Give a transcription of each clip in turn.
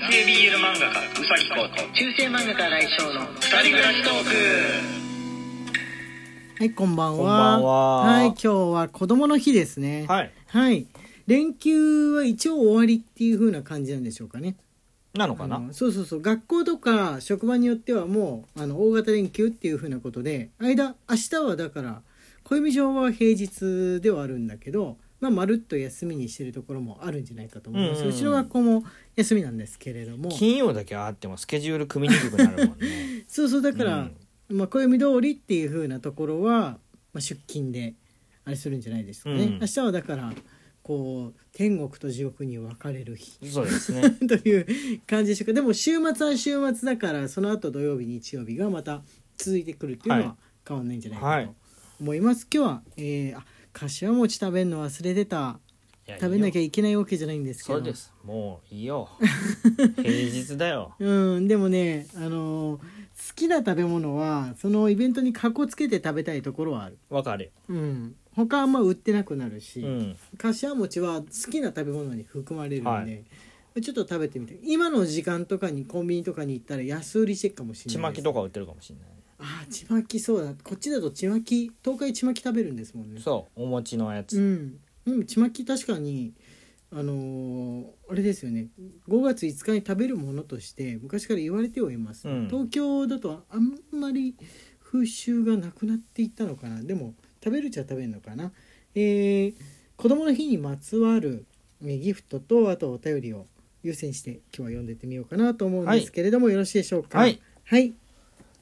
男性 BL 漫画家うさぎこと中世漫画家来翔の二人暮らしトークはいこんばんは。こんばんは。はい今日は子供の日ですね。はい。はい。連休は一応終わりっていう風な感じなんでしょうかね。なのかな？あのそうそうそう。学校とか職場によってはもうあの大型連休っていう風なことで間明日はだから暦上は平日ではあるんだけどまあ、まるっと休みにしてるところもあるんじゃないかと思います、うちの学校も休みなんですけれども。金曜だけあってもスケジュール組みにくくなるもんね。そうそうだから、うん。まあ、暦通りっていう風なところは、まあ、出勤であれするんじゃないですかね、うん。明日はだからこう天国と地獄に分かれる日。そうですね。という感じでしょうか。でも週末は週末だからその後土曜日日曜日がまた続いてくるっていうのはは変わんないんじゃないはいかと思います、今日は、えー、あ柏餅食べるの忘れてた。いや食べなきゃいいよいけないわけじゃないんですけど。そうです。もういいよ。平日だよ。うんでもねあのー好きな食べ物はそのイベントにかこつけて食べたいところはある。わかる。ようん。他はあんま売ってなくなるし、うん。柏餅は好きな食べ物に含まれるんで、はい。ちょっと食べてみたい今の時間とかにコンビニとかに行ったら安売りしてるかもしれちないです。まきとか売ってるかもしれないあーちまきそうだ。こっちだとちまき東海ちまき食べるんですもんね。そうお餅のやつ、うん。でもちまき確かにあのーあれですよね。5月5日に食べるものとして昔から言われてはいます、うん。東京だとあんまり風習がなくなっていったのかな。でも食べるっちゃ食べるのかな。えー、子供の日にまつわるえーギフトとあとお便りを優先して今日は読んでってみようかなと思うんですけれども、よろしいでしょうか？はい、はい、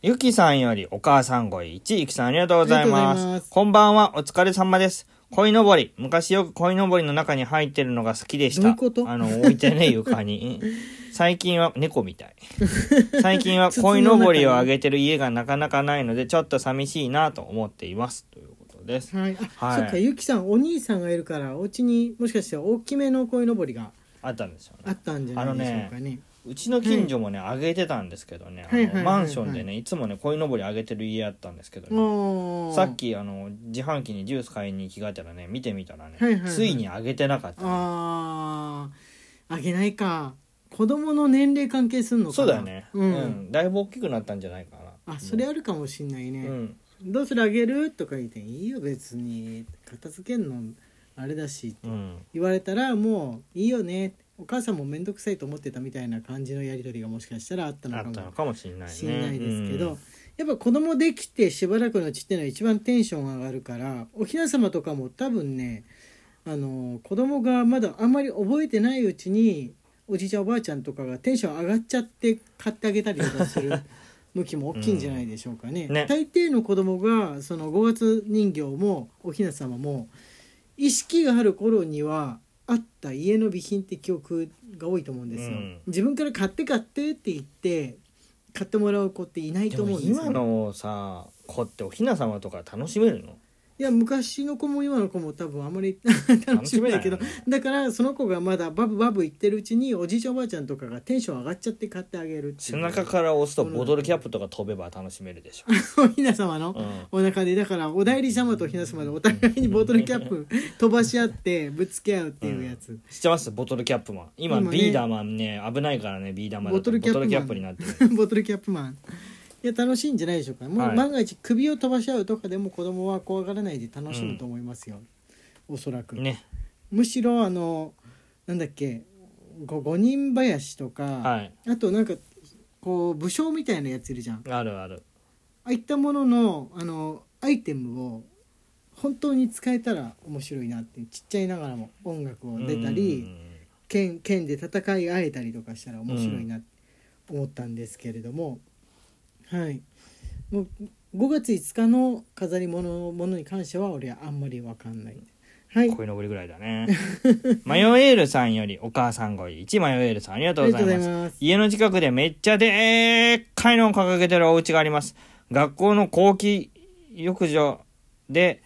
ゆきさんよりお母さんごい1ゆきさんありがとうございます。こんばんはお疲れ様です。鯉のぼり。昔よく鯉のぼりの中に入ってるのが好きでした。どうあの置いてね床に。最近は猫みたい。最近は鯉のぼりをあげてる家がなかなかないのでちょっと寂しいなと思っています。ということです。はい、あ、はい。そっかゆきさんお兄さんがいるからお家にもしかして大きめの鯉のぼりがあったんですよね。あったんじゃないでしょうかねうちの近所もね、あげてたんですけどね、あのマンションでねいつもね鯉のぼりあげてる家あったんですけどねさっきあの自販機にジュース買いに着替えたらね見てみたらね、ついにあげてなかった、あー。あげないか。子供の年齢関係するのかな。そうだよね、う、うん。んだいぶ大きくなったんじゃないかな。あそれあるかもしんないね、うん。どうするあげる？とか言っていいよ別に。片付けんのあれだしうん。言われたらもういいよねお母さんも面倒くさいと思ってたみたいな感じのやり取りがもしかしたらあったのかもしれないね。しんないですけど、うん。やっぱ子供できてしばらくのうちっていうのは一番テンション上がるからおひな様とかも多分ねあの子供がまだあんまり覚えてないうちにおじいちゃんおばあちゃんとかがテンション上がっちゃって買ってあげたりとかする 向きも大きいんじゃないでしょうかね。うん。ね。大抵の子供がその5月人形もおひな様も意識がある頃にはあった家の備品って記憶が多いと思うんですよ。うん。自分から買って買ってって言って買ってもらう子っていないと思うんですよ。今のさ子っておひな様とか楽しめるの？いや昔の子も今の子も多分あんまり 楽しめないけどだからその子がまだバブバブ言ってるうちにおじいちゃんおばあちゃんとかがテンション上がっちゃって買ってあげる背中から押すとボトルキャップとか飛べば楽しめるでしょ、おひな様のうんお腹でだからお代理様とおひな様でお互いにボトルキャップ飛ばし合ってぶつけ合うっていうやつ、知ってます？ボトルキャップマン。今ビーダーマンね危ないからねビーダーマンだと。ボトルキャップマン。ボトルキャップになってる。ボトルキャップマンいや楽しいんじゃないでしょうかもうはい。万が一首を飛ばし合うとかでも子供は怖がらないで楽しむと思いますよ、おそらく、ね。むしろあのなんだっけ五人林とか、はい。あとなんかこう武将みたいなやついるじゃん。ああるある。あいったもののあのアイテムを本当に使えたら面白いなってちっちゃいながらも音楽を出たり剣剣で戦い合えたりとかしたら面白いなって思ったんですけれども、はい。もう5月5日の飾り物ものに関しては俺はあんまり分かんない。はい。こいのぼりぐらいだね。マヨエールさんよりお母さんごい1マヨエールさんありがとうございます。家の近くでめっちゃでっかいのを掲げてるお家があります。学校の後期浴場で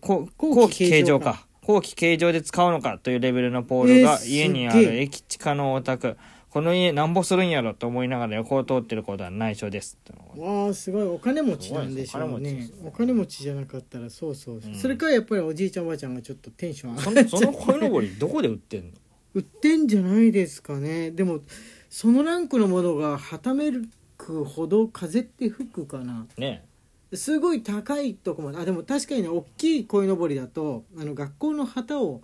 後後期期形状か。後期形状で使うのかというレベルのポールがえー家にある駅地下のお宅この家なんぼするんやろと思いながら横を通ってることは内緒です。わあすごい。お金持ちなんでしょうね。ですお金持ちじゃなかったらそうそう、う。んそれからやっぱりおじいちゃんおばあちゃんがちょっとテンション上がっちゃってそのその鯉のぼりどこで売ってんの？売ってんじゃないですかね。でもそのランクのものがはためくほど風って吹くかな。ね。すごい高いとこまで。あでも確かにね大きい鯉のぼりだとあの学校の旗を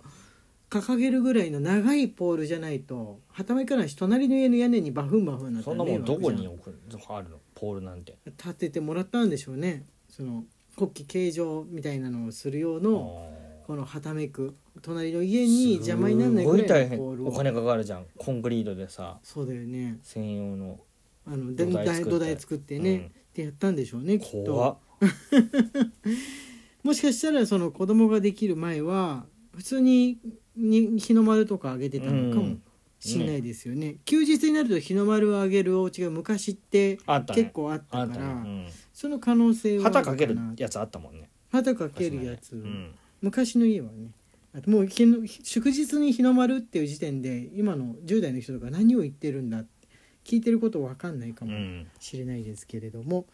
掲げるぐらいの長いポールじゃないとはためかないし隣の家の屋根にバフンバフンなったらそんなもんどこに置くあるのポールなんて。立ててもらったんでしょうね。その国旗形状みたいなのをする用のこのはためく隣の家に邪魔にならないぐらいのポールを。お金かかるじゃん。コンクリートでさ。そうだよね。専用の。あの土台土台作ってね、うん。ってやったんでしょうねきっ怖っ。と もしかしたらその子供ができる前は普通にに日の丸とかあげてたのかもしれないですよね。休日になると日の丸をあげるお家が昔ってあったね。結構あったあから、ったね。その可能性うんはある旗かけるなやつあったもんね。旗かけるやつ、うん。昔の家はね。あともう日の祝日に日の丸っていう時点で今の10代の人とか何を言ってるんだって聞いてること分かんないかもうん。しれないですけれども、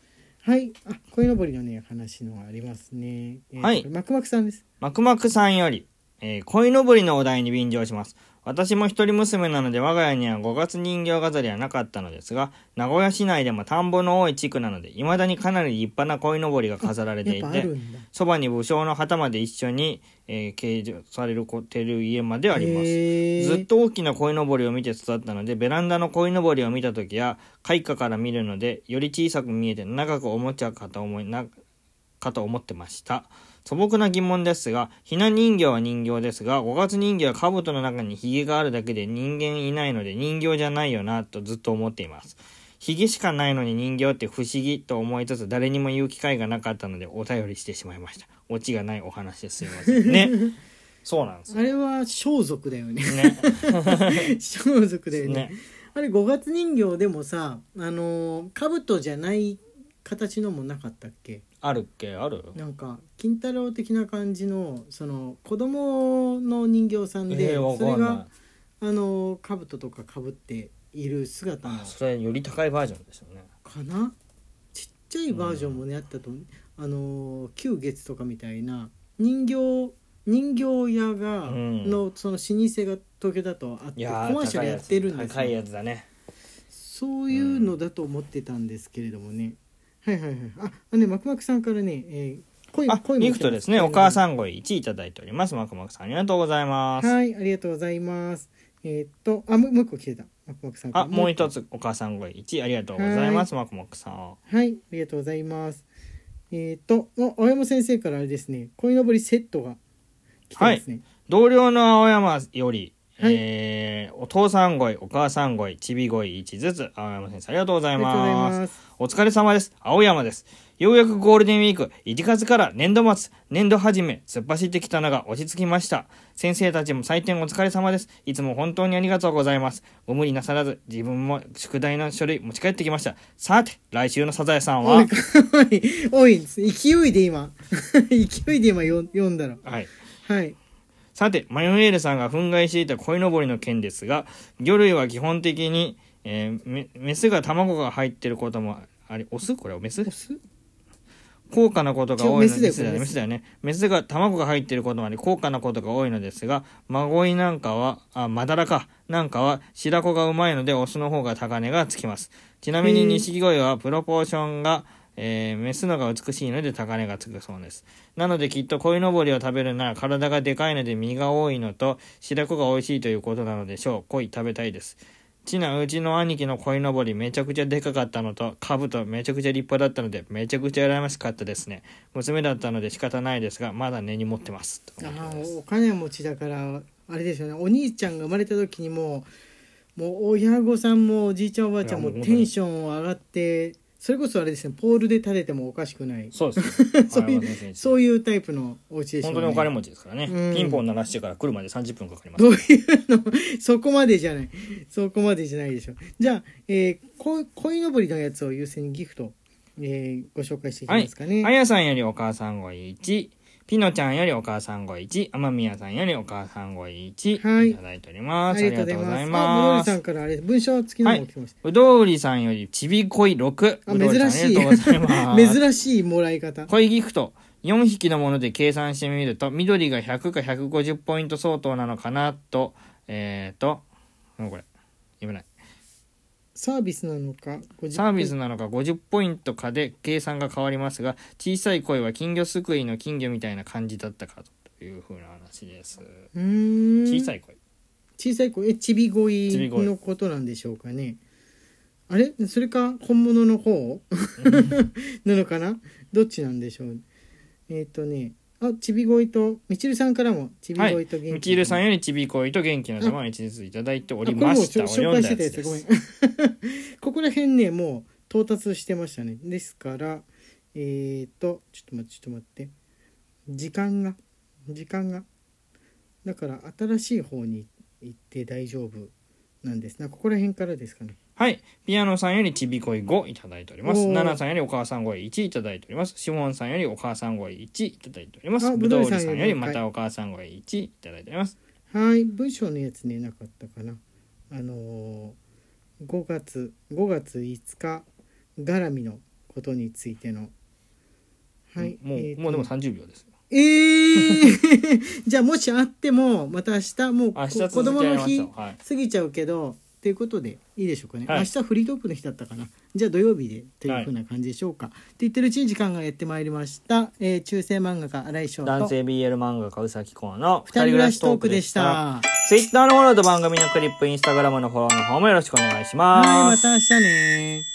はい。あ鯉のぼりのね話のがありますね、えーはい。マクマクさんです。マクマクさんより、えー、鯉のぼりのお題に便乗します。私も一人娘なので我が家には五月人形飾りはなかったのですが、名古屋市内でも田んぼの多い地区なので、未だにかなり立派な鯉のぼりが飾られていて、そばに武将の旗まで一緒に、えー掲示されるこてる家まであります。ずっと大きな鯉のぼりを見て育ったので、ベランダの鯉のぼりを見たときや、開花から見るので、より小さく見えて長くおもちゃかと思いな、かと思ってました。素朴な疑問ですが、ひな人形は人形ですが、五月人形は兜の中にヒゲがあるだけで人間いないので人形じゃないよなとずっと思っています。ヒゲしかないのに人形って不思議と思いつつ誰にも言う機会がなかったのでお便りしてしまいました。オチがないお話ですいませんね。そうなんですよ。あれは装束だよねね。装束だよねね。あれ五月人形でもさあのー兜じゃない形のもなかったっけ？あるっけ？ある？なんか金太郎的な感じのその子供の人形さんで、えー、わそれが。あの兜とかかぶっている姿のあそれより高いバージョンですよね。かな？ちっちゃいバージョンもね、あったとあの旧月とかみたいな人形人形屋が、うん。のその老舗が東京だとあってコマーシャルやってるんです高いよやつだね。そういうのだと思ってたんですけれどもね、はいはいはいああねマクマクさんからね、えー、恋あ、恋もギフトですね。お母んさんご1いただいております。マクマクさんありがとうございます。はいありがとうございますえーっとあもうもう一個来てたマクマクさんからあ、もう一つお母さんご1ありがとうございます。マクマクさん。はい、ありがとうございます。えっ、と、お青山先生からあれですね、鯉のぼりセットが来てますね。同僚の青山より、はいえー、お父さん声、お母さん声、ちび声1ずつ、青山先生ありがとうございます。お疲れ様です。青山です。ようやくゴールデンウィーク、1月から年度末、年度始め、突っ走ってきたのが落ち着きました。先生たちも採点お疲れ様です。いつも本当にありがとうございます。ご無理なさらず、自分も宿題の書類持ち帰ってきました。さて、来週のサザエさんは？おい、、おい、勢いで今、勢いで今よ読んだら。はい。はい。さて、マヨネールさんが憤慨していた鯉のぼりの件ですが、魚類は基本的に、えーメメスが卵が入ってることもあり、オス？これはメス？オス？高価なことが多いの違うメスだよメスだよね。メスが卵が入っていることもあり、高価なことが多いのですが、マゴイなんかは、あ、マダラか、なんかは白子がうまいので、オスの方が高値がつきます。ちなみに錦鯉はプロポーションが、えーメスのが美しいので高値がつくそうです。なのできっと鯉のぼりを食べるなら体がでかいので身が多いのと白子が美味しいということなのでしょう。鯉食べたいです。ちなうちの兄貴の鯉のぼりめちゃくちゃでかかったのと兜めちゃくちゃ立派だったのでめちゃくちゃ羨ましかったですね。娘だったので仕方ないですがまだ根に持ってます。とあいうことですーお金持ちだから、あれですよね、お兄ちゃんが生まれた時にもう、もう親御さんもおじいちゃんおばあちゃんもテンション上がって、それこそあれですね、ポールで立ててもおかしくない。そうです。そういうそういうタイプのお家でしょうね。本当にお金持ちですからね。うんピンポン鳴らしてから来るまで30分かかりますど。ういうの？そこまでじゃない。そこまでじゃないでしょ。じゃあ、えー、こ鯉のぼりのやつを優先にギフト、えー、ご紹介していきますかね。あやさんよりお母さん声1、ピノちゃんよりお母さん声1、天宮さんよりお母さん声1、はいいただいております。ありがとうございます。あ、まブロリさんからあれ、文章付きのも来てました。うどうりさんよりちびこい6。あ珍しいありがとうございます。珍しいもらい方。恋ギフト。4匹のもので計算してみると、緑が100か150ポイント相当なのかなと、えっ、ー、ともうこれ読めないサービスなのか50サービスなのか50ポイントかで計算が変わりますが小さい声は金魚すくいの金魚みたいな感じだったかというふうな話です。小さい声。小さい子えちびごいちびごいのことなんでしょうかね。あれ？それか本物の方？なのかな？どっちなんでしょう？えっ、とねあちびごいとみちるさんからもちびごいと元気みちるさんよりちびこいと元気の玉を一ずついただいておりました。を紹読んだや介してたごめん。ここら辺ねもう到達してましたね。ですからえっ、とちょっと待ってちょっと待って。時間が時間が。だから新しい方に行って大丈夫なんです。なここら辺からですかねはい。ピアノさんよりちびこい5いただいております。ナナさんよりお母さん声1いただいております。シモンさんよりお母さん声1いただいております。あぶどうりりさんよりまたお母さん声1いただいております。はい文章のやつねなかったかなあのー、5月5月5日絡みのことについてのはいもう、えーともうでも30秒です。えー、じゃあもしあってもまた明日もう子供の日過ぎちゃうけどっていうことでいいでしょうかね、はい。明日フリートークの日だったかな。じゃあ土曜日でというふうな感じでしょうか、って言ってるうちに時間がやってまいりました、えー中世漫画家新井翔と。男性 BL 漫画家うさきこうの二人暮らしトークでした。Twitter のフォローと番組のクリップ、Instagram のフォローの方もよろしくお願いします。はいまた明日ね